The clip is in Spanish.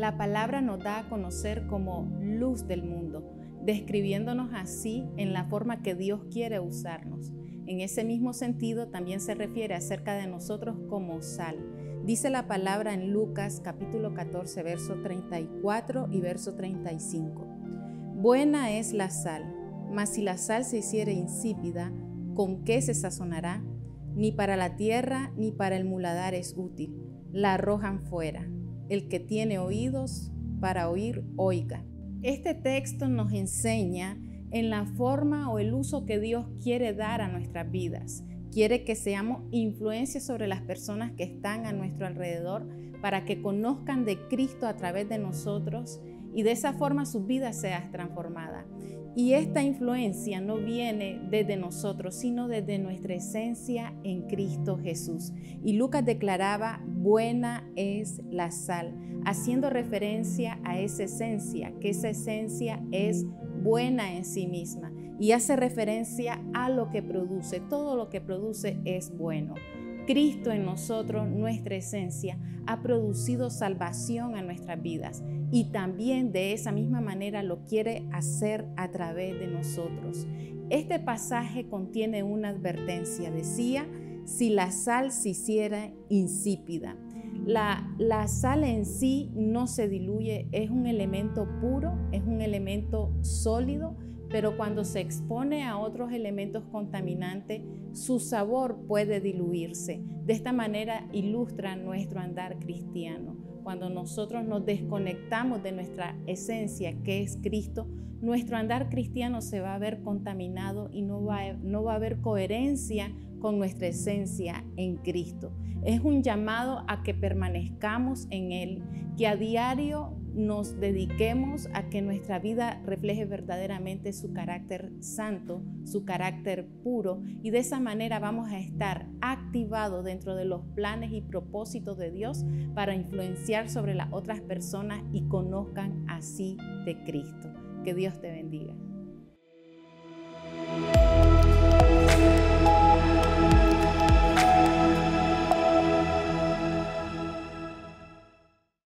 la palabra nos da a conocer como luz del mundo, describiéndonos así en la forma que Dios quiere usarnos. En ese mismo sentido también se refiere acerca de nosotros como sal. Dice la palabra en Lucas capítulo 14, verso 34 y verso 35. Buena es la sal, mas si la sal se hiciere insípida, ¿con qué se sazonará? Ni para la tierra ni para el muladar es útil. La arrojan fuera. El que tiene oídos para oír, oiga. Este texto nos enseña en la forma o el uso que Dios quiere dar a nuestras vidas. Quiere que seamos influencia sobre las personas que están a nuestro alrededor para que conozcan de Cristo a través de nosotros y de esa forma su vida sea transformada. Y esta influencia no viene desde nosotros, sino desde nuestra esencia en Cristo Jesús. Y Lucas declaraba, buena es la sal, haciendo referencia a esa esencia, que esa esencia es buena en sí misma. Y hace referencia a lo que produce, todo lo que produce es bueno. Cristo en nosotros, nuestra esencia, ha producido salvación a nuestras vidas y también de esa misma manera lo quiere hacer a través de nosotros. Este pasaje contiene una advertencia. Decía, si la sal se hiciera insípida. La, la, sal en sí no se diluye, es un elemento puro, es un elemento sólido, pero cuando se expone a otros elementos contaminantes, su sabor puede diluirse. De esta manera ilustra nuestro andar cristiano. Cuando nosotros nos desconectamos de nuestra esencia, que es Cristo, nuestro andar cristiano se va a ver contaminado y no va, no va a haber coherencia con nuestra esencia en Cristo. Es un llamado a que permanezcamos en Él, que a diario nos dediquemos a que nuestra vida refleje verdaderamente su carácter santo, su carácter puro, y de esa manera vamos a estar activados dentro de los planes y propósitos de Dios para influenciar sobre las otras personas y conozcan así de Cristo. Que Dios te bendiga.